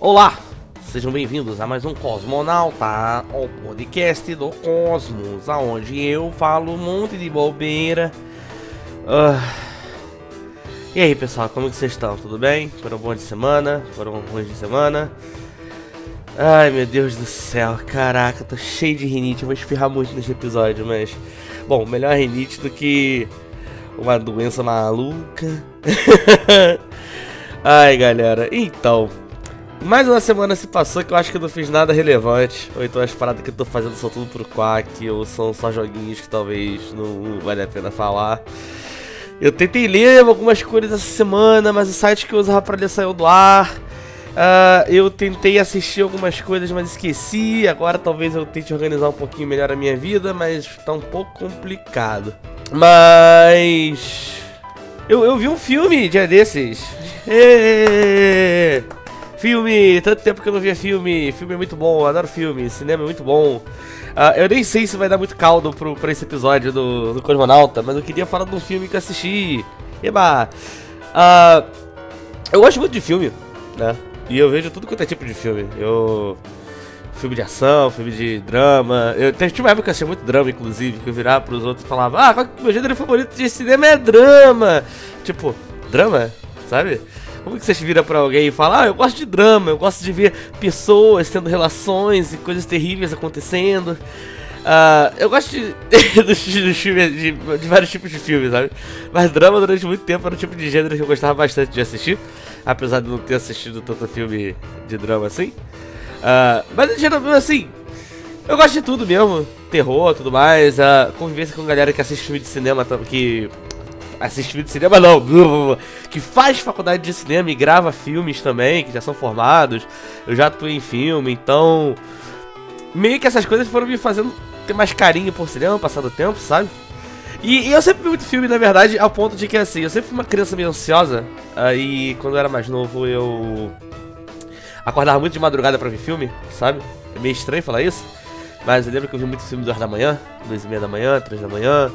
Olá, sejam bem-vindos a mais um Cosmonauta, o podcast do Cosmos, aonde eu falo um monte de bobeira. Ah, E aí, pessoal, como que vocês estão? Tudo bem? Foram bons de semana? Foram ruins de semana? Ai, meu Deus do céu, caraca, tô cheio de rinite, eu vou espirrar muito nesse episódio, mas... Bom, melhor rinite do que uma doença maluca. Ai, galera, então... Mais uma semana se passou que eu acho que eu não fiz nada relevante. Ou então as paradas que eu tô fazendo são tudo pro Quack, ou são só joguinhos que talvez não vale a pena falar. Eu tentei ler algumas coisas essa semana, mas o site que eu usava pra ler saiu do ar. Ah, eu tentei assistir algumas coisas, mas esqueci. Agora talvez eu tente organizar um pouquinho melhor a minha vida, mas tá um pouco complicado. Mas. Eu, eu vi um filme dia desses. Êêêê! Filme, tanto tempo que eu não via filme. Filme é muito bom, adoro filme, cinema é muito bom. Ah, eu nem sei se vai dar muito caldo pro, pra esse episódio do, do Cosmonauta, mas eu queria falar de um filme que eu assisti. Eba! Ah, eu gosto muito de filme, né? E eu vejo tudo quanto é tipo de filme. Eu. Filme de ação, filme de drama. Eu tinha uma época que eu assistia muito drama, inclusive, que eu virava pros outros e falava, ah, qual é meu gênero favorito de cinema é drama. Tipo, drama? Sabe? Como que você vira pra alguém e fala, ah, eu gosto de drama, eu gosto de ver pessoas tendo relações e coisas terríveis acontecendo. Ah, eu gosto de, de, de vários tipos de filmes, sabe? Mas drama durante muito tempo era um tipo de gênero que eu gostava bastante de assistir. Apesar de não ter assistido tanto filme de drama assim. Ah, mas geralmente assim, eu gosto de tudo mesmo. Terror, tudo mais. A convivência com galera que assiste filme de cinema, que assiste filme de cinema não, que faz faculdade de cinema e grava filmes também, que já são formados. Eu já atuei em filme, então meio que essas coisas foram me fazendo ter mais carinho por cinema, passar do tempo, sabe? E, e eu sempre vi muito filme, na verdade, ao ponto de que assim, eu sempre fui uma criança meio ansiosa. Aí quando eu era mais novo eu acordava muito de madrugada pra ver filme, sabe? É meio estranho falar isso. Mas eu lembro que eu vi muito filme duas da manhã, duas e meia da manhã, três da manhã,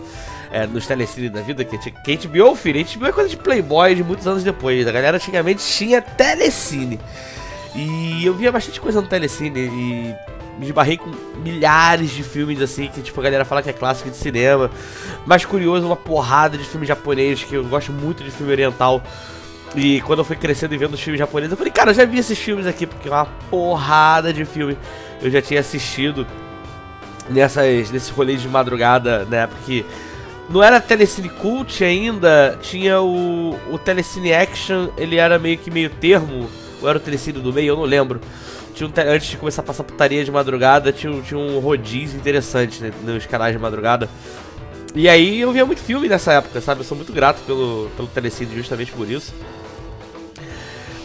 é, nos telecine da vida, que, que HBO, filho, HBO é coisa de Playboy de muitos anos depois. A galera antigamente tinha telecine. E eu via bastante coisa no telecine e me esbarrei com milhares de filmes assim, que tipo, a galera fala que é clássico de cinema. Mais curioso, uma porrada de filmes japoneses, que eu gosto muito de filme oriental. E quando eu fui crescendo e vendo os filmes japoneses, eu falei, cara, eu já vi esses filmes aqui, porque é uma porrada de filme eu já tinha assistido nessas, nesses rolês de madrugada, na época que não era Telecine Cult ainda, tinha o, o Telecine Action, ele era meio que meio termo, ou era o Telecine do meio, eu não lembro. Tinha um te- antes de começar a passar putaria de madrugada, tinha, um- tinha um rodízio interessante né, nos canais de madrugada. E aí eu via muito filme nessa época, sabe? Eu sou muito grato pelo, pelo Telecine justamente por isso.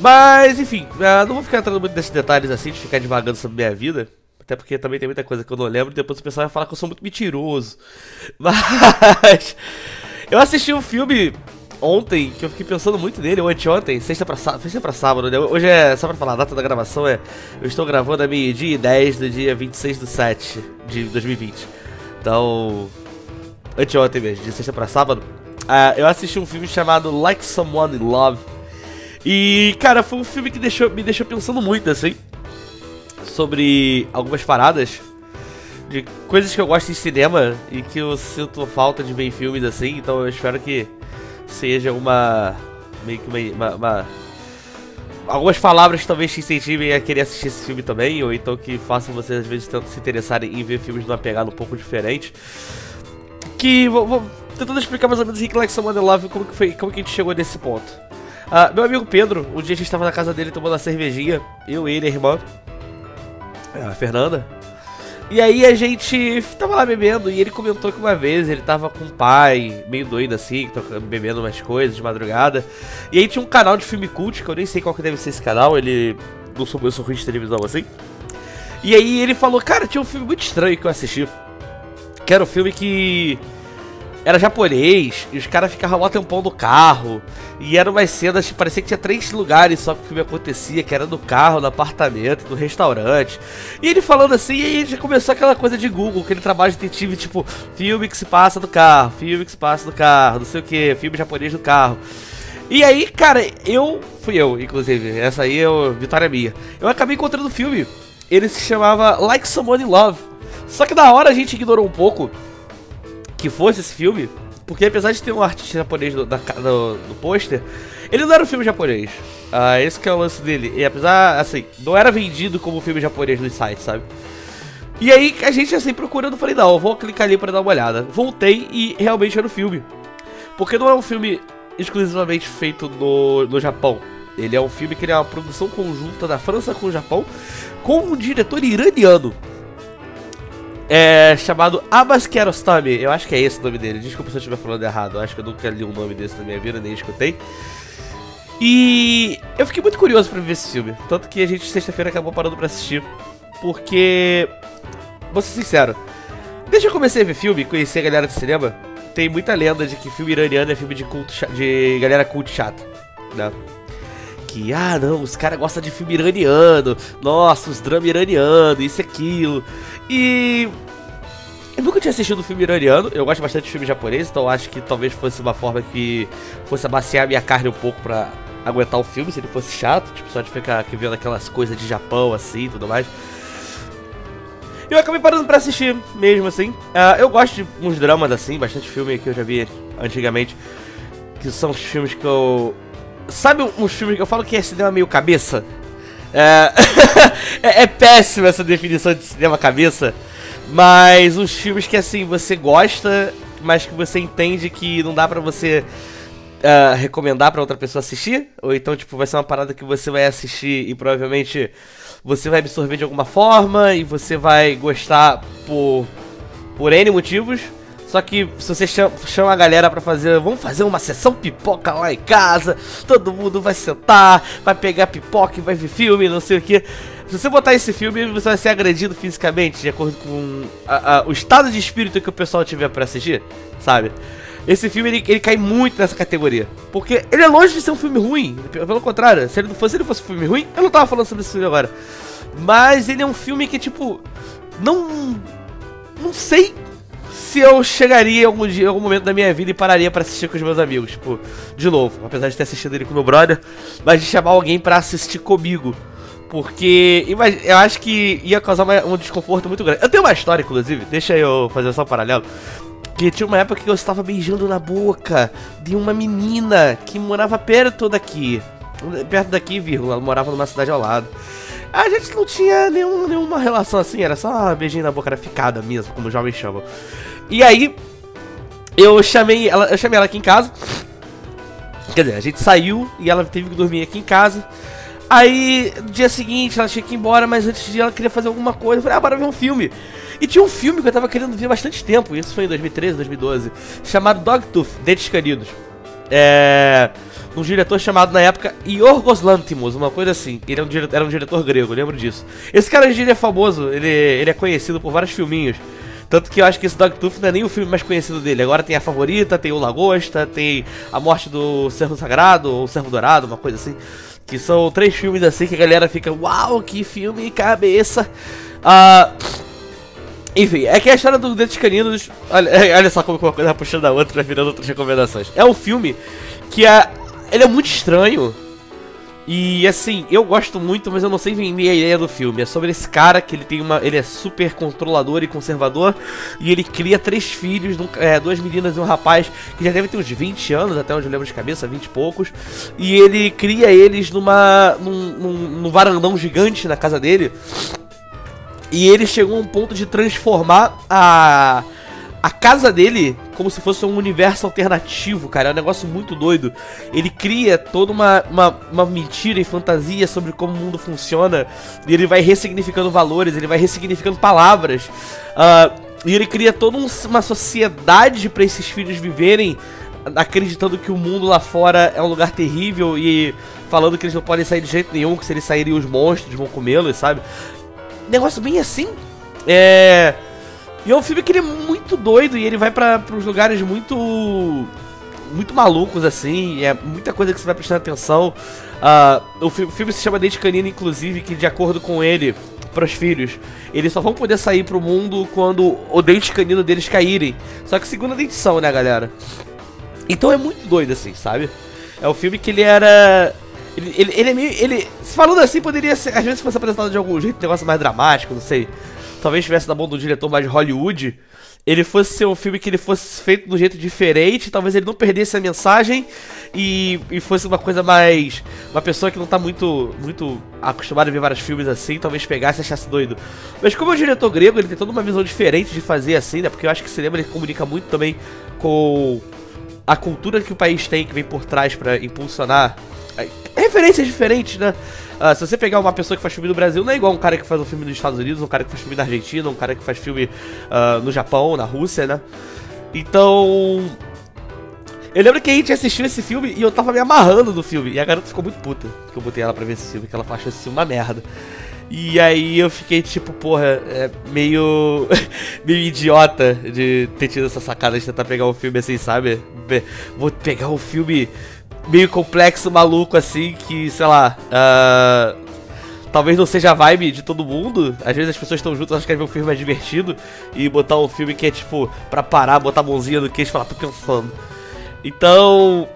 Mas, enfim, ah, não vou ficar entrando muito nesses detalhes assim, de ficar divagando sobre minha vida. Até porque também tem muita coisa que eu não lembro depois o pessoal vai falar que eu sou muito mentiroso. Mas. Eu assisti um filme ontem que eu fiquei pensando muito nele, ou anteontem, sexta pra, sexta pra sábado, né? Hoje é, só pra falar, a data da gravação é. Eu estou gravando a meio-dia e 10 do dia 26 do 7 de 2020. Então. Anteontem mesmo, de sexta pra sábado. ah, eu assisti um filme chamado Like Someone in Love. E, cara, foi um filme que deixou, me deixou pensando muito, assim, sobre algumas paradas de coisas que eu gosto em cinema e que eu sinto falta de ver em filmes, assim. Então eu espero que seja uma. meio que uma. uma- uma- algumas palavras talvez te incentivem a querer assistir esse filme também, ou então que façam vocês às vezes tanto se interessarem em ver filmes numa pegada um pouco diferente. Que vou, vou tentando explicar mais ou menos Someone in Love como que, foi, como que a gente chegou nesse ponto. Ah, meu amigo Pedro, um dia a gente estava na casa dele tomando uma cervejinha, eu, ele, a irmã, a Fernanda. E aí a gente tava lá bebendo e ele comentou que uma vez ele tava com o pai, meio doido assim, bebendo umas coisas de madrugada. E aí tinha um canal de filme cult, que eu nem sei qual que deve ser esse canal, ele não sou eu sou ruim de televisão assim. E aí ele falou, cara, tinha um filme muito estranho que eu assisti. Que era um filme que era japonês, e os caras ficavam lá tempão no carro, e eram umas cenas parecia que tinha três lugares só que o filme acontecia, que era no carro, no apartamento, no restaurante. E ele falando assim, e aí já começou aquela coisa de Google, aquele trabalho de detetive, tipo, filme que se passa no carro, filme que se passa no carro, não sei o que, filme japonês no carro. E aí, cara, eu. Fui eu, inclusive. Essa aí é o vitória minha. Eu acabei encontrando o filme. Ele se chamava Like Someone in Love. Só que da hora a gente ignorou um pouco que fosse esse filme. Porque apesar de ter um artista japonês no, no, no pôster, ele não era um filme japonês. Ah, esse que é o lance dele. E apesar, assim, não era vendido como filme japonês nos sites, sabe? E aí a gente assim procurando, falei, não, eu vou clicar ali pra dar uma olhada. Voltei e realmente era o um filme. Porque não é um filme exclusivamente feito no, no Japão. Ele é um filme que é uma produção conjunta da França com o Japão, com um diretor iraniano. É chamado Abbas Kiarostami, eu acho que é esse o nome dele, desculpa se eu estiver falando errado, eu acho que eu nunca li um nome desse na minha vida, nem escutei. E eu fiquei muito curioso para ver esse filme, tanto que a gente sexta-feira acabou parando para assistir, porque, vou ser sincero, desde que eu comecei a ver filme, conhecer a galera de cinema, tem muita lenda de que filme iraniano é filme de culto de galera cult chata, né? Que, ah, não, os caras gostam de filme iraniano, nossa, os dramas iraniano, isso e aquilo. E. Eu nunca tinha assistido um filme iraniano, eu gosto bastante de filme japonês, então acho que talvez fosse uma forma que fosse amaciar minha carne um pouco pra aguentar o filme, se ele fosse chato, tipo, só de ficar aqui vendo aquelas coisas de Japão assim e tudo mais. Eu acabei parando pra assistir mesmo, assim. Uh, eu gosto de uns dramas assim, bastante filme que eu já vi antigamente. Que são os filmes que eu. Sabe uns filmes que eu falo que é cinema meio cabeça? É, é, é péssima essa definição de cinema cabeça. Mas uns filmes que assim, você gosta, mas que você entende que não dá pra você uh, recomendar para outra pessoa assistir, ou então, tipo, vai ser uma parada que você vai assistir e provavelmente você vai absorver de alguma forma e você vai gostar por, por N motivos. Só que se você chama, a galera pra fazer, vamos fazer uma sessão pipoca lá em casa, todo mundo vai sentar, vai pegar pipoca e vai ver filme, não sei o que. Se você botar esse filme, você vai ser agredido fisicamente, de acordo com a, a, o estado de espírito que o pessoal tiver pra assistir, sabe? Esse filme ele, ele cai muito nessa categoria. Porque ele é longe de ser um filme ruim. Pelo contrário, se ele não fosse, se ele fosse um filme ruim, eu não tava falando sobre esse filme agora. Mas ele é um filme que, tipo, não. Não sei se eu chegaria algum, dia, algum momento da minha vida e pararia para assistir com os meus amigos. Tipo, de novo, apesar de ter assistido ele com meu brother, mas de chamar alguém para assistir comigo. Porque eu acho que ia causar uma, um desconforto muito grande. Eu tenho uma história, inclusive, deixa eu fazer só um paralelo. Que tinha uma época que eu estava beijando na boca de uma menina que morava perto daqui. Perto daqui, vírgula, morava numa cidade ao lado. A gente não tinha nenhum, nenhuma relação assim, era só beijinho na boca, era ficada mesmo, como os jovens chamam. E aí, eu chamei ela, eu chamei ela aqui em casa. Quer dizer, a gente saiu e ela teve que dormir aqui em casa. Aí, no dia seguinte, ela tinha que ir embora, mas antes de ela queria fazer alguma coisa. Eu falei, ah, bora ver um filme. E tinha um filme que eu tava querendo ver há bastante tempo, isso foi em 2013, 2012, chamado Dogtooth, Dentes Caninos. É. Um diretor chamado na época Yorgos Lanthimos, uma coisa assim. Ele é um diretor, era um diretor grego, lembro disso. Esse cara hoje ele é famoso, ele, ele é conhecido por vários filminhos. Tanto que eu acho que esse Dogtooth não é nem o filme mais conhecido dele. Agora tem a favorita, tem o Lagosta, tem a morte do Servo Sagrado, ou Servo Dourado, uma coisa assim. Que são três filmes assim que a galera fica, uau, que filme cabeça. Ah. Enfim, é que a história do Dentes Caninos. Olha, é, olha só como uma coisa puxando a outra, virando outras recomendações. É um filme que é. Ele é muito estranho. E assim, eu gosto muito, mas eu não sei vender a ideia do filme. É sobre esse cara que ele tem uma. Ele é super controlador e conservador. E ele cria três filhos, é, duas meninas e um rapaz que já deve ter uns 20 anos, até onde eu lembro de cabeça, 20 e poucos. E ele cria eles numa. num, num, num varandão gigante na casa dele. E ele chegou a um ponto de transformar a a casa dele como se fosse um universo alternativo, cara. É um negócio muito doido. Ele cria toda uma, uma, uma, mentira e fantasia sobre como o mundo funciona. E ele vai ressignificando valores, ele vai ressignificando palavras. Uh, e ele cria toda um, uma sociedade para esses filhos viverem, acreditando que o mundo lá fora é um lugar terrível e falando que eles não podem sair de jeito nenhum, que se eles saírem os monstros vão comê-los, sabe? negócio bem assim. É. E é um filme que ele é muito doido e ele vai para uns lugares muito. muito malucos, assim. É muita coisa que você vai prestar atenção. Uh, o, fi o filme se chama Dente Canino, inclusive, que de acordo com ele, para os filhos, eles só vão poder sair pro mundo quando o dente canino deles caírem. Só que segunda edição, né, galera? Então é muito doido, assim, sabe? É um filme que ele era. Ele, ele, ele é meio. Ele, falando assim, poderia ser. Às vezes fosse apresentado de algum jeito, um negócio mais dramático, não sei. Talvez estivesse na mão do diretor mais de Hollywood ele fosse ser um filme que ele fosse feito de um jeito diferente, talvez ele não perdesse a mensagem e, e fosse uma coisa mais. Uma pessoa que não tá muito, muito acostumada a ver vários filmes assim, talvez pegasse e achasse doido. Mas como é um diretor grego, ele tem toda uma visão diferente de fazer assim, né? Porque eu acho que o cinema ele comunica muito também com a cultura que o país tem, que vem por trás para impulsionar é, referências diferentes, né? Uh, se você pegar uma pessoa que faz filme no Brasil, não é igual um cara que faz um filme nos Estados Unidos, um cara que faz filme na Argentina, um cara que faz filme uh, no Japão, na Rússia, né? Então. Eu lembro que a gente assistiu esse filme e eu tava me amarrando no filme. E a garota ficou muito puta que eu botei ela pra ver esse filme, que ela achou esse filme uma merda. E aí eu fiquei tipo, porra, é meio. meio idiota de ter tido essa sacada de tentar pegar um filme assim, sabe? Vou pegar um filme meio complexo, maluco, assim, que, sei lá, uh, talvez não seja a vibe de todo mundo. Às vezes as pessoas estão juntas, elas querem ver um filme mais divertido e botar um filme que é tipo, pra parar, botar a mãozinha no queixo e falar, tô pensando. Então,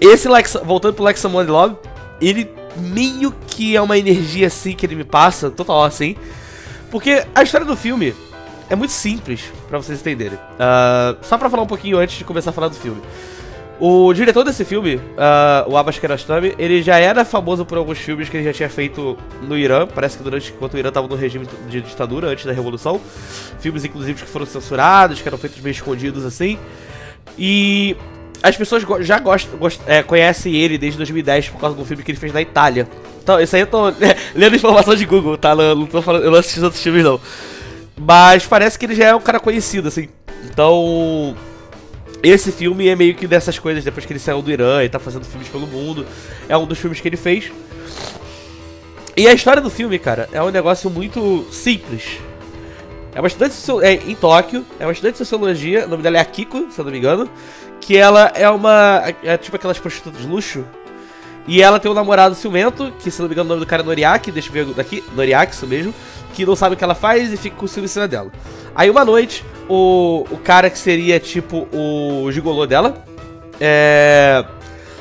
esse Lex, voltando pro Lex Money Love, ele meio que é uma energia assim que ele me passa, total assim. Porque a história do filme é muito simples, para vocês entenderem. Uh, só pra falar um pouquinho antes de começar a falar do filme. O diretor desse filme, uh, o Abbas Kiarostami, ele já era famoso por alguns filmes que ele já tinha feito no Irã. Parece que durante enquanto o Irã estava no regime de ditadura antes da revolução, filmes inclusive que foram censurados, que eram feitos meio escondidos assim. E as pessoas já gostam, gost, é, conhecem ele desde 2010 por causa do filme que ele fez na Itália. Então, isso aí eu tô é, lendo informação de Google, tá? Não, não tô falando, eu não assisti outros filmes não. Mas parece que ele já é um cara conhecido assim. Então, esse filme é meio que dessas coisas, depois que ele saiu do Irã e tá fazendo filmes pelo mundo. É um dos filmes que ele fez. E a história do filme, cara, é um negócio muito simples. É uma estudante é, em Tóquio, é uma estudante de sociologia, o nome dela é Akiko, se eu não me engano. Que ela é uma. É tipo aquelas prostitutas de luxo. E ela tem um namorado ciumento, que se não me engano o nome do cara é Noriaki, deixa eu ver daqui, Noriaki, isso mesmo, que não sabe o que ela faz e fica com ciúme em cima dela. Aí uma noite, o, o cara que seria tipo o gigolô dela, é,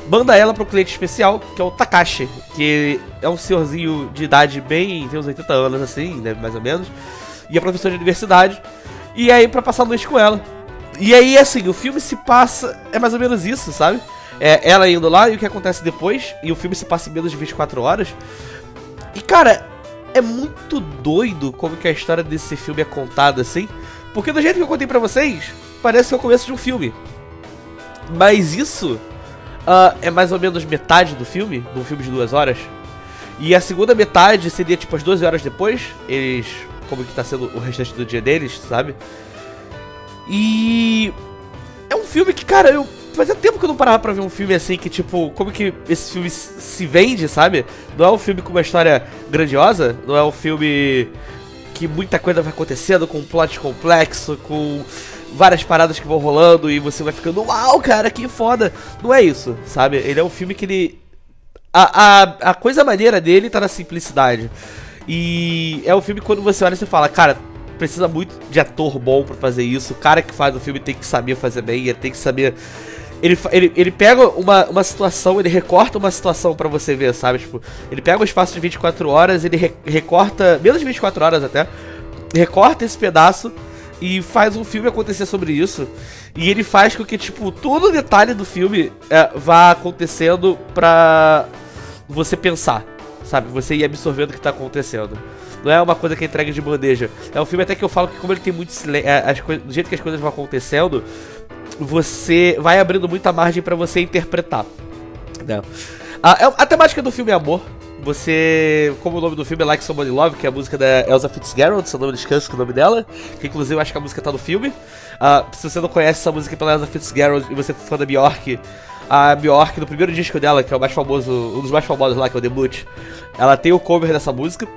manda ela pro cliente especial, que é o Takashi, que é um senhorzinho de idade bem, tem uns 80 anos assim, né, mais ou menos, e é professor de universidade, e aí pra passar a noite com ela. E aí, assim, o filme se passa, é mais ou menos isso, sabe? É ela indo lá e o que acontece depois, e o filme se passa em menos de 24 horas. E cara, é muito doido como que a história desse filme é contada assim. Porque do jeito que eu contei pra vocês, parece que é o começo de um filme. Mas isso uh, é mais ou menos metade do filme, de um filme de duas horas. E a segunda metade seria tipo as 12 horas depois, eles. Como que tá sendo o restante do dia deles, sabe? E. É um filme que, cara, eu fazia tempo que eu não parava pra ver um filme assim, que tipo, como que esse filme se vende, sabe? Não é um filme com uma história grandiosa, não é um filme que muita coisa vai acontecendo, com um plot complexo, com várias paradas que vão rolando e você vai ficando, uau, cara, que foda. Não é isso, sabe? Ele é um filme que ele. A, a, a coisa maneira dele tá na simplicidade. E é um filme quando você olha você fala, cara, precisa muito de ator bom para fazer isso. O cara que faz o filme tem que saber fazer bem, ele tem que saber ele, ele, ele pega uma, uma situação, ele recorta uma situação para você ver, sabe? Tipo, ele pega um espaço de 24 horas, ele re, recorta, menos de 24 horas até, recorta esse pedaço e faz um filme acontecer sobre isso. E ele faz com que, tipo, todo detalhe do filme é, vá acontecendo pra você pensar, sabe? Você ir absorvendo o que tá acontecendo. Não é uma coisa que é entrega de bandeja. É um filme até que eu falo que como ele tem muito silêncio, é, do jeito que as coisas vão acontecendo, você vai abrindo muita margem para você interpretar. Né? A, é, a, temática do filme é amor. Você, como o nome do filme é Like Somebody Love, que é a música da Elsa Fitzgerald, se eu não me descanso com o nome dela, que inclusive eu acho que a música tá no filme. Uh, se você não conhece essa música pela Elsa Fitzgerald e você é fã da Bjork, a Bjork, no primeiro disco dela, que é o mais famoso, um dos mais famosos lá, que é o Debut, ela tem o cover dessa música.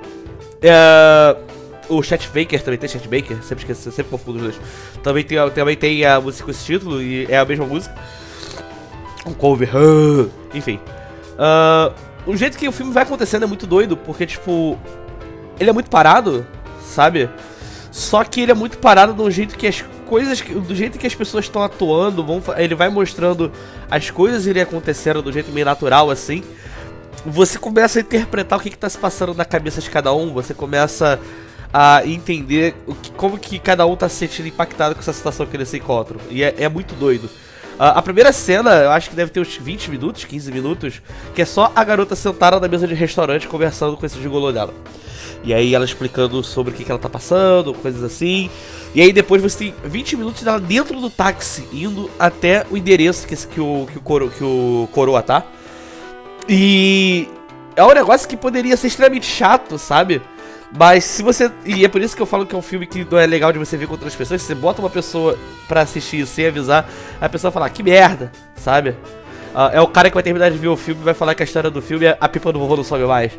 Uh, o Chet Baker também tem Chet Baker, sempre esqueço, sempre confundo os dois. Também tem, também tem a música com esse título e é a mesma música. Um cover, enfim. Uh, o jeito que o filme vai acontecendo é muito doido, porque, tipo, ele é muito parado, sabe? Só que ele é muito parado um jeito que as coisas do jeito que as pessoas estão atuando, vão, ele vai mostrando as coisas irem acontecendo do jeito meio natural assim. Você começa a interpretar o que está se passando na cabeça de cada um, você começa a entender que, como que cada um tá se sentindo impactado com essa situação que eles se encontram. E é, é muito doido. Uh, a primeira cena, eu acho que deve ter uns 20 minutos, 15 minutos, que é só a garota sentada na mesa de restaurante conversando com esse gigolô dela. E aí ela explicando sobre o que, que ela tá passando, coisas assim. E aí depois você tem 20 minutos dela dentro do táxi, indo até o endereço que, que, o, que, o, coro, que o coroa tá. E é um negócio que poderia ser extremamente chato, sabe? Mas se você. E é por isso que eu falo que é um filme que não é legal de você ver com outras pessoas. Se você bota uma pessoa pra assistir sem avisar, a pessoa fala, que merda, sabe? Uh, é o cara que vai terminar de ver o filme e vai falar que a história do filme é a pipa do vovô não sobe mais.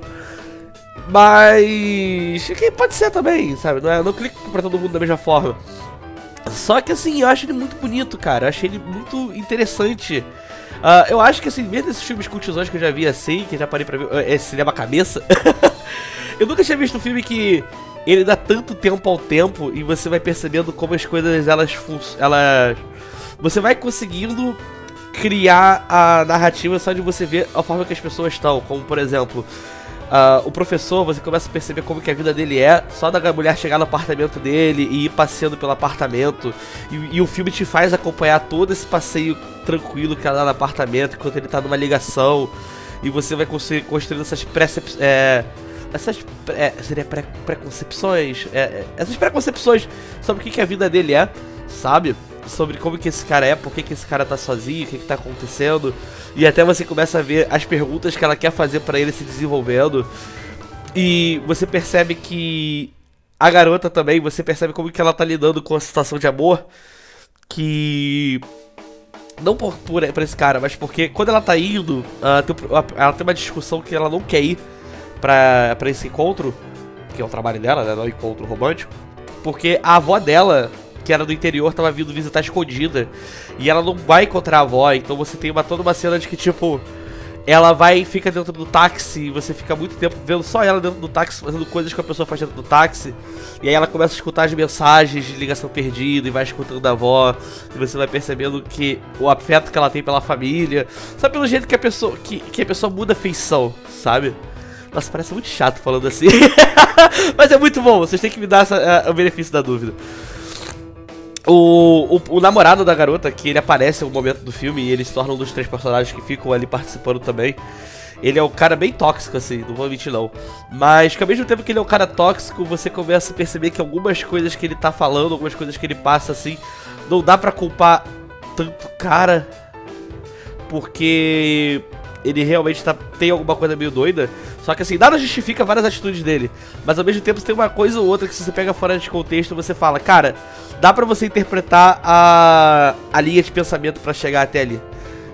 Mas. Pode ser também, sabe? Não, é, não clico pra todo mundo da mesma forma. Só que assim, eu acho ele muito bonito, cara. Eu achei ele muito interessante. Uh, eu acho que assim, mesmo esses filmes cultizões que eu já vi assim, que já parei pra ver. É cinema cabeça. Eu nunca tinha visto um filme que ele dá tanto tempo ao tempo e você vai percebendo como as coisas elas elas você vai conseguindo criar a narrativa só de você ver a forma que as pessoas estão, como por exemplo, uh, o professor, você começa a perceber como que a vida dele é, só da mulher chegar no apartamento dele e ir passeando pelo apartamento, e, e o filme te faz acompanhar todo esse passeio tranquilo que ela dá no apartamento, enquanto ele tá numa ligação, e você vai construindo essas percepções. É, essas é, seria pré, preconcepções, é, é, essas preconcepções sobre o que, que a vida dele é, sabe? Sobre como que esse cara é, por que, que esse cara tá sozinho, o que, que tá acontecendo. E até você começa a ver as perguntas que ela quer fazer para ele se desenvolvendo. E você percebe que a garota também, você percebe como que ela tá lidando com a situação de amor. Que não por, por, por, esse cara, mas porque quando ela tá indo, uh, ela tem uma discussão que ela não quer ir pra, pra esse encontro, que é o trabalho dela, né? Não é encontro romântico. Porque a avó dela, que era do interior, tava vindo visitar escondida. E ela não vai encontrar a avó, então você tem uma, toda uma cena de que, tipo, ela vai e fica dentro do táxi e você fica muito tempo vendo só ela dentro do táxi, fazendo coisas que a pessoa faz dentro do táxi. E aí ela começa a escutar as mensagens de ligação perdida e vai escutando a avó. E você vai percebendo que o afeto que ela tem pela família. Sabe pelo jeito que a pessoa. que, que a pessoa muda a feição, sabe? Nossa, parece muito chato falando assim. Mas é muito bom, vocês têm que me dar essa, uh, o benefício da dúvida. O, o, o, namorado da garota, que ele aparece no momento do filme e ele se torna um dos três personagens que ficam ali participando também. Ele é um cara bem tóxico, assim, não vou mentir não. Mas que ao mesmo tempo que ele é um cara tóxico, você começa a perceber que algumas coisas que ele tá falando, algumas coisas que ele passa, assim, não dá pra culpar tanto cara. Porque ele realmente tá, tem alguma coisa meio doida. Só que assim, nada justifica várias atitudes dele. Mas ao mesmo tempo tem uma coisa ou outra que se você pega fora de contexto, você fala, cara, dá pra você interpretar a, a linha de pensamento para chegar até ali.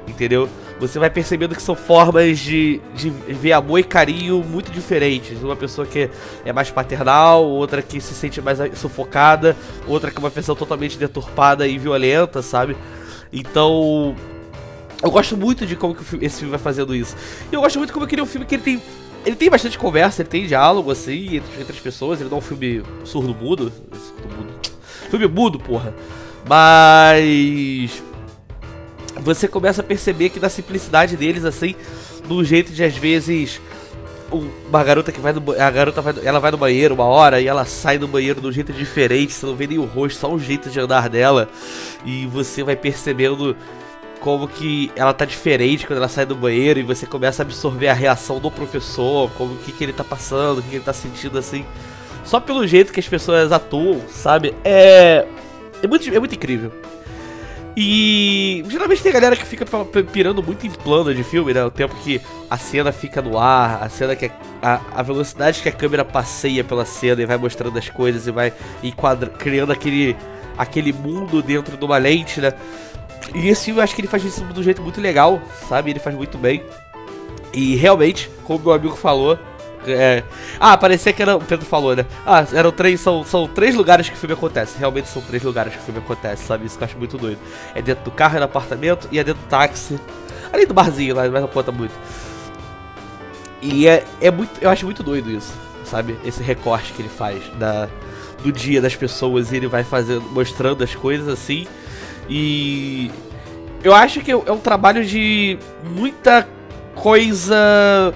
Entendeu? Você vai percebendo que são formas de, de ver amor e carinho muito diferentes. Uma pessoa que é mais paternal, outra que se sente mais sufocada, outra que é uma versão totalmente deturpada e violenta, sabe? Então, eu gosto muito de como que esse filme vai fazendo isso. E eu gosto muito como eu queria um filme que ele tem. Ele tem bastante conversa, ele tem diálogo, assim, entre, entre as pessoas. Ele não é um filme surdo-mudo. Surdo-mudo. Filme mudo, porra. Mas. Você começa a perceber que na simplicidade deles, assim, no jeito de às vezes. Uma garota que vai no a garota vai, ela vai no banheiro uma hora e ela sai do banheiro de um jeito diferente, você não vê nem o rosto, só o jeito de andar dela. E você vai percebendo como que ela tá diferente quando ela sai do banheiro e você começa a absorver a reação do professor, como o que, que ele tá passando, o que, que ele tá sentindo assim. Só pelo jeito que as pessoas atuam, sabe? É. É muito, é muito incrível. E geralmente tem galera que fica pirando muito em plano de filme, né? O tempo que a cena fica no ar, a cena que a, a velocidade que a câmera passeia pela cena e vai mostrando as coisas e vai enquadra, criando aquele aquele mundo dentro de uma lente, né? E esse filme eu acho que ele faz isso de um jeito muito legal, sabe? Ele faz muito bem. E realmente, como meu amigo falou. É... Ah, parecia que era. O Pedro falou, né? Ah, eram três. São, são três lugares que o filme acontece. Realmente são três lugares que o filme acontece, sabe? Isso que eu acho muito doido. É dentro do carro, é no apartamento e é dentro do táxi. Além do barzinho lá, mas não conta muito. E é, é muito. Eu acho muito doido isso, sabe? Esse recorte que ele faz da, do dia das pessoas e ele vai fazendo, mostrando as coisas assim. E eu acho que é um trabalho de muita coisa.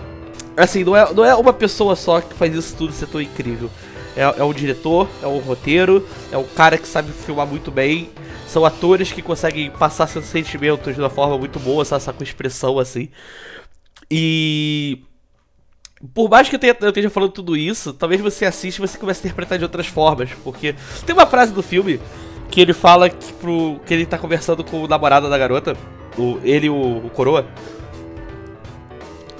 Assim, não é, não é uma pessoa só que faz isso tudo ser tão incrível. É, é o diretor, é o roteiro, é um cara que sabe filmar muito bem. São atores que conseguem passar seus sentimentos de uma forma muito boa, sabe, com expressão assim. E. Por mais que eu, tenha, eu esteja falando tudo isso, talvez você assista e você comece a interpretar de outras formas. Porque tem uma frase do filme que ele fala que, pro, que ele tá conversando com o namorado da garota, o, ele o, o Coroa.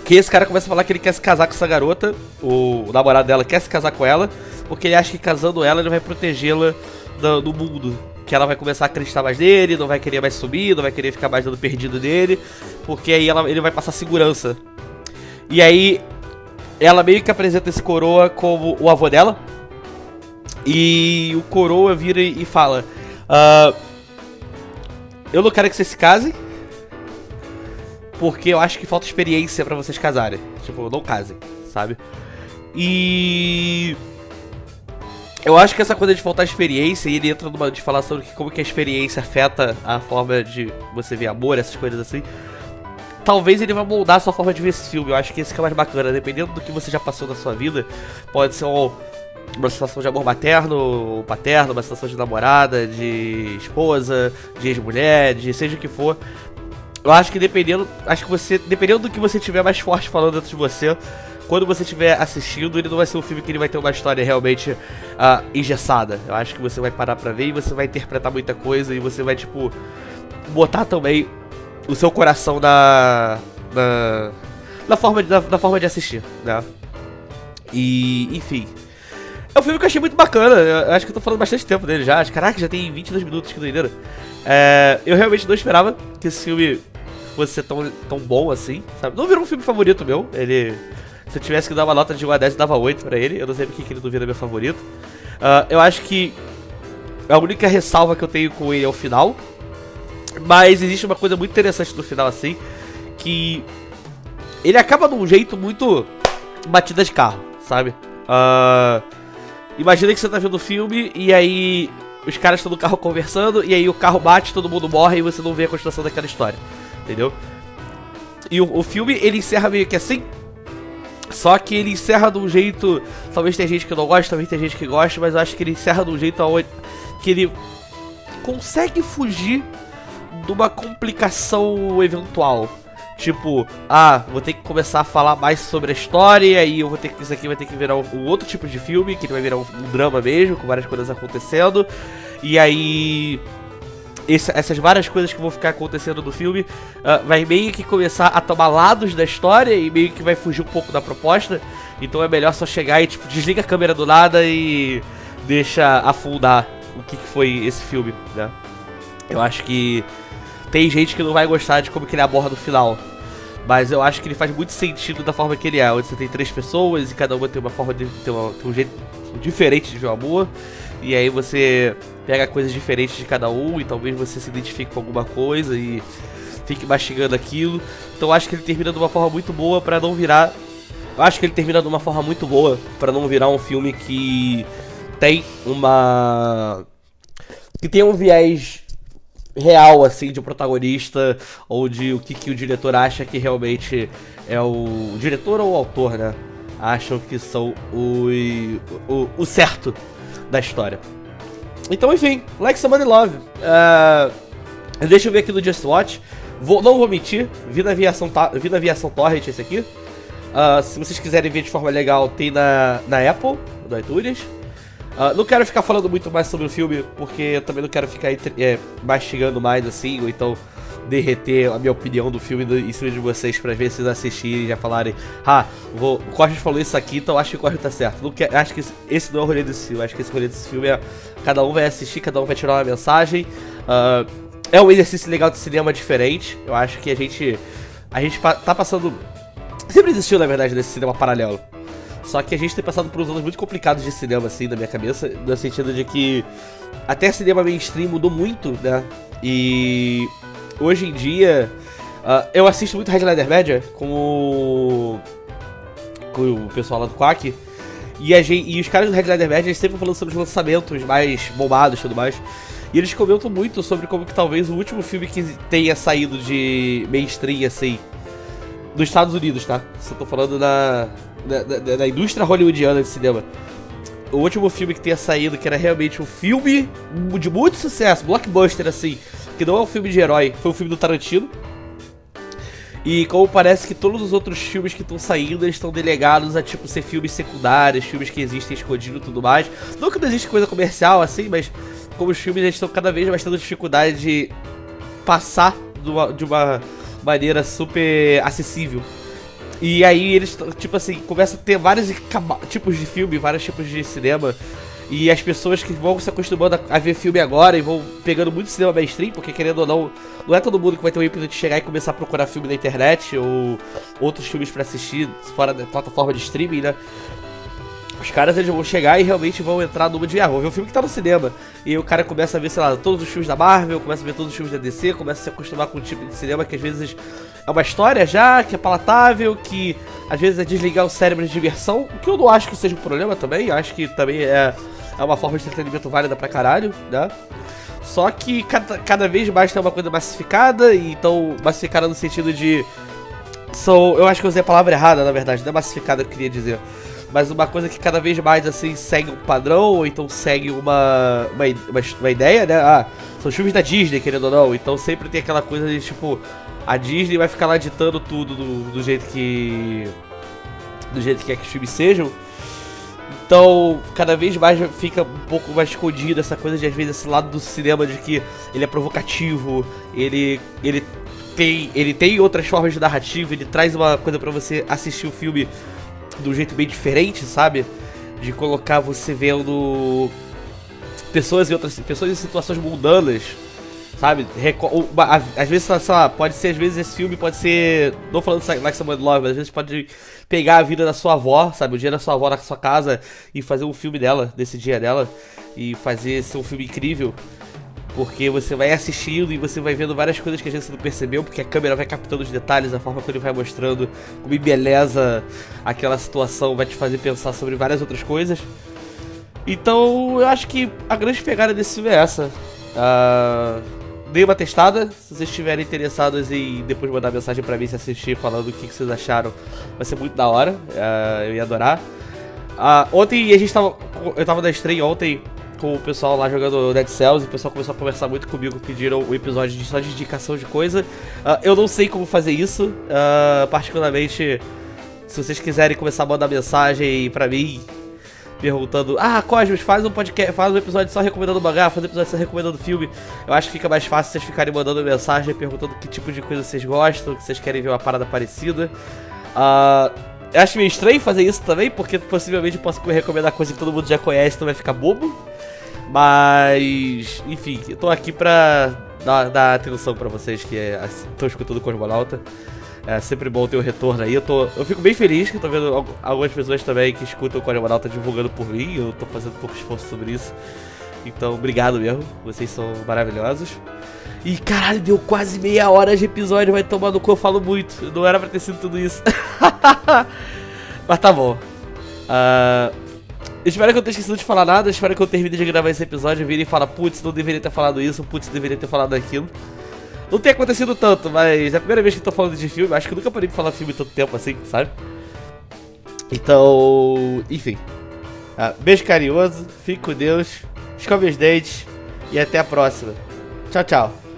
Que esse cara começa a falar que ele quer se casar com essa garota, o, o namorado dela quer se casar com ela, porque ele acha que casando ela ele vai protegê-la do, do mundo. Que ela vai começar a acreditar mais nele, não vai querer mais subir, não vai querer ficar mais dando perdido nele, porque aí ela, ele vai passar segurança. E aí ela meio que apresenta esse coroa como o avô dela. E o coroa vira e fala: Uh, eu não quero que vocês se casem. Porque eu acho que falta experiência para vocês casarem. Tipo, não casem, sabe? E. Eu acho que essa coisa de faltar experiência, e ele entra numa de falar sobre como que a experiência afeta a forma de você ver amor, essas coisas assim. Talvez ele vá moldar a sua forma de ver esse filme. Eu acho que esse que é mais bacana. Dependendo do que você já passou na sua vida, pode ser um uma situação de amor materno paterno, uma situação de namorada, de esposa, de ex-mulher, de seja o que for. Eu acho que dependendo, acho que você, dependendo do que você tiver mais forte falando dentro de você, quando você estiver assistindo, ele não vai ser um filme que ele vai ter uma história realmente uh, engessada. Eu acho que você vai parar pra ver e você vai interpretar muita coisa e você vai, tipo, botar também o seu coração na. na, na forma, de, na, na forma de assistir, né? E, enfim. É um filme que eu achei muito bacana. Eu acho que eu tô falando bastante tempo dele já. Caraca, já tem 22 minutos, que doideira. É, eu realmente não esperava que esse filme fosse ser tão, tão bom assim, sabe? Não virou um filme favorito meu. Ele. Se eu tivesse que dar uma nota de 1 a 10, eu dava 8 pra ele. Eu não sei porque que ele não vira meu favorito. Uh, eu acho que a única ressalva que eu tenho com ele é o final. Mas existe uma coisa muito interessante no final, assim. Que ele acaba de um jeito muito batida de carro, sabe? Uh, Imagina que você tá vendo o filme e aí os caras estão no carro conversando e aí o carro bate, todo mundo morre e você não vê a continuação daquela história. Entendeu? E o, o filme ele encerra meio que assim. Só que ele encerra de um jeito. Talvez tenha gente que não gosta, talvez tenha gente que gosta, mas eu acho que ele encerra de um jeito aonde, que ele consegue fugir de uma complicação eventual. Tipo, ah, vou ter que começar a falar mais sobre a história, e eu vou ter que. Isso aqui vai ter que virar um, um outro tipo de filme, que vai virar um, um, drama mesmo, com várias coisas acontecendo. E aí. Esse, essas várias coisas que vão ficar acontecendo no filme uh, vai meio que começar a tomar lados da história e meio que vai fugir um pouco da proposta. Então é melhor só chegar e tipo, desliga a câmera do nada e deixa afundar o que, que foi esse filme, né? Eu acho que tem gente que não vai gostar de como que ele aborda o final. Mas eu acho que ele faz muito sentido da forma que ele é, onde você tem três pessoas e cada uma tem uma forma de ter, uma, tem um jeito diferente de ver o amor. E aí você pega coisas diferentes de cada um e talvez você se identifique com alguma coisa e fique mastigando aquilo. Então acho que ele termina de uma forma muito boa para não virar. Acho que ele termina de uma forma muito boa para não virar um filme que tem uma que tem um viés real, assim, de protagonista ou de o que, que o diretor acha que realmente é o, o diretor ou o autor, né? Acham que são o, o, o certo da história. Então, enfim, Like Somebody Love. Uh, deixa eu ver aqui no Just Watch. Vou, não vou mentir, vi na aviação, vi na aviação Torrent esse aqui. Uh, se vocês quiserem ver de forma legal, tem na, na Apple, no iTunes. Uh, não quero ficar falando muito mais sobre o filme, porque eu também não quero ficar é, mastigando mais assim, ou então derreter a minha opinião do filme em cima de vocês para ver se vocês assistirem e já falarem, ah, vou, o Cortes falou isso aqui, então acho que o Cortes tá certo. Não quer, acho que esse não é o rolê desse filme, acho que esse rolê desse filme é cada um vai assistir, cada um vai tirar uma mensagem. Uh, é um exercício legal de cinema diferente. Eu acho que a gente a gente tá passando sempre existiu na verdade nesse cinema paralelo. Só que a gente tem passado por uns anos muito complicados de cinema, assim, na minha cabeça, no sentido de que até cinema mainstream mudou muito, né? E hoje em dia uh, eu assisto muito Red Letter Media com o, com o pessoal lá do Quack. E, a gente, e os caras do Red Leather eles sempre falando sobre os lançamentos mais bombados e tudo mais. E eles comentam muito sobre como que talvez o último filme que tenha saído de mainstream, assim, dos Estados Unidos, tá? Eu tô falando da, da, da, da indústria hollywoodiana de cinema. O último filme que tenha saído, que era realmente um filme de muito sucesso, blockbuster, assim, que não é um filme de herói, foi um filme do Tarantino. E como parece que todos os outros filmes que estão saindo, eles estão delegados a tipo ser filmes secundários, filmes que existem escondidos e tudo mais. Não que não existe coisa comercial assim, mas como os filmes eles estão cada vez mais tendo dificuldade de passar de uma, de uma maneira super acessível. E aí eles, tipo assim, começam a ter vários tipos de filme, vários tipos de cinema. E as pessoas que vão se acostumando a, a, ver filme agora e vão pegando muito cinema mainstream, porque querendo ou não, não é todo mundo que vai ter o ímpeto de chegar e começar a procurar filme na internet ou outros filmes para assistir fora da plataforma de streaming, né? Os caras eles vão chegar e realmente vão entrar numa de ah, vou ver o filme que tá no cinema. E o cara começa a ver, sei lá, todos os filmes da Marvel, começa a ver todos os filmes da DC, começa a se acostumar com um tipo de cinema que às vezes é uma história já, que é palatável, que às vezes é desligar o cérebro de diversão, o que eu não acho que seja um problema também, acho que também é, é uma forma de entretenimento válida pra caralho, né? Só que cada, cada vez mais tem uma coisa massificada, e então massificada no sentido de. São, eu acho que eu usei a palavra errada, na verdade, não é massificada que eu queria dizer mas uma coisa que cada vez mais assim segue um padrão, ou então segue uma, uma, uma, uma, ideia, né? Ah, são filmes da Disney, querendo ou não, então sempre tem aquela coisa de tipo, a Disney vai ficar lá ditando tudo do, do jeito que. do jeito que quer que os filmes sejam. Então, cada vez mais fica um pouco mais escondido essa coisa de às vezes esse lado do cinema de que ele é provocativo, ele ele tem ele tem outras formas de narrativa, ele traz uma coisa para você assistir o filme de um jeito bem diferente, sabe? De colocar você vendo pessoas em outras pessoas em situações mundanas, sabe? Às vezes, sei lá, pode ser, às vezes esse filme pode ser, não falando like someone love, mas às vezes pode pegar a vida da sua avó, sabe? O dia da sua avó na sua casa e fazer um filme dela, desse dia dela, e fazer ser um filme incrível. Porque você vai assistindo e você vai vendo várias coisas que a gente não percebeu, porque a câmera vai captando os detalhes, a forma como ele vai mostrando, como beleza aquela situação vai te fazer pensar sobre várias outras coisas. Então eu acho que a grande pegada desse filme é essa. Uh, dei uma testada, se vocês estiverem interessados em depois mandar mensagem pra mim se assistir falando o que, que vocês acharam, vai ser muito da hora, uh, eu ia adorar. Uh, ontem a gente tava. Eu tava na estreia ontem com o pessoal lá jogando Dead Cells e o pessoal começou a conversar muito comigo, pediram o episódio de, só de indicação de coisa. Uh, eu não sei como fazer isso, uh, particularmente se vocês quiserem começar a mandar mensagem pra mim perguntando: Ah, Cosmos, faz um podcast, faz um episódio só recomendando mangá, faz um episódio só recomendando filme. Eu acho que fica mais fácil vocês ficarem mandando mensagem perguntando que tipo de coisa vocês gostam, que vocês querem ver uma parada parecida. Uh, eu acho meio estranho fazer isso também, porque possivelmente eu posso recomendar coisa que todo mundo já conhece, então vai ficar bobo. Mas, enfim, eu tô aqui pra dar, dar atenção pra vocês que estão é, escutando o Cosmonauta. É sempre bom ter o um retorno aí. Eu, tô, eu fico bem feliz que eu tô vendo algumas pessoas também que escutam o Cosmonauta divulgando por mim. Eu tô fazendo pouco esforço sobre isso. Então, obrigado mesmo. Vocês são maravilhosos. E caralho, deu quase meia hora de episódio. Vai tomar no cu, eu falo muito. Não era pra ter sido tudo isso. Mas tá bom. Uh, espero que eu tenha esquecido de falar nada. Espero que eu termine de gravar esse episódio e vire e fala, putz, não deveria ter falado isso, putz, deveria ter falado aquilo. Não tem acontecido tanto, mas é a primeira vez que eu tô falando de filme. Acho que nunca parei de falar filme tanto tempo assim, sabe? Então, enfim. Ah, beijo carinhoso, fique com Deus, escove os dentes e até a próxima. Tchau, tchau.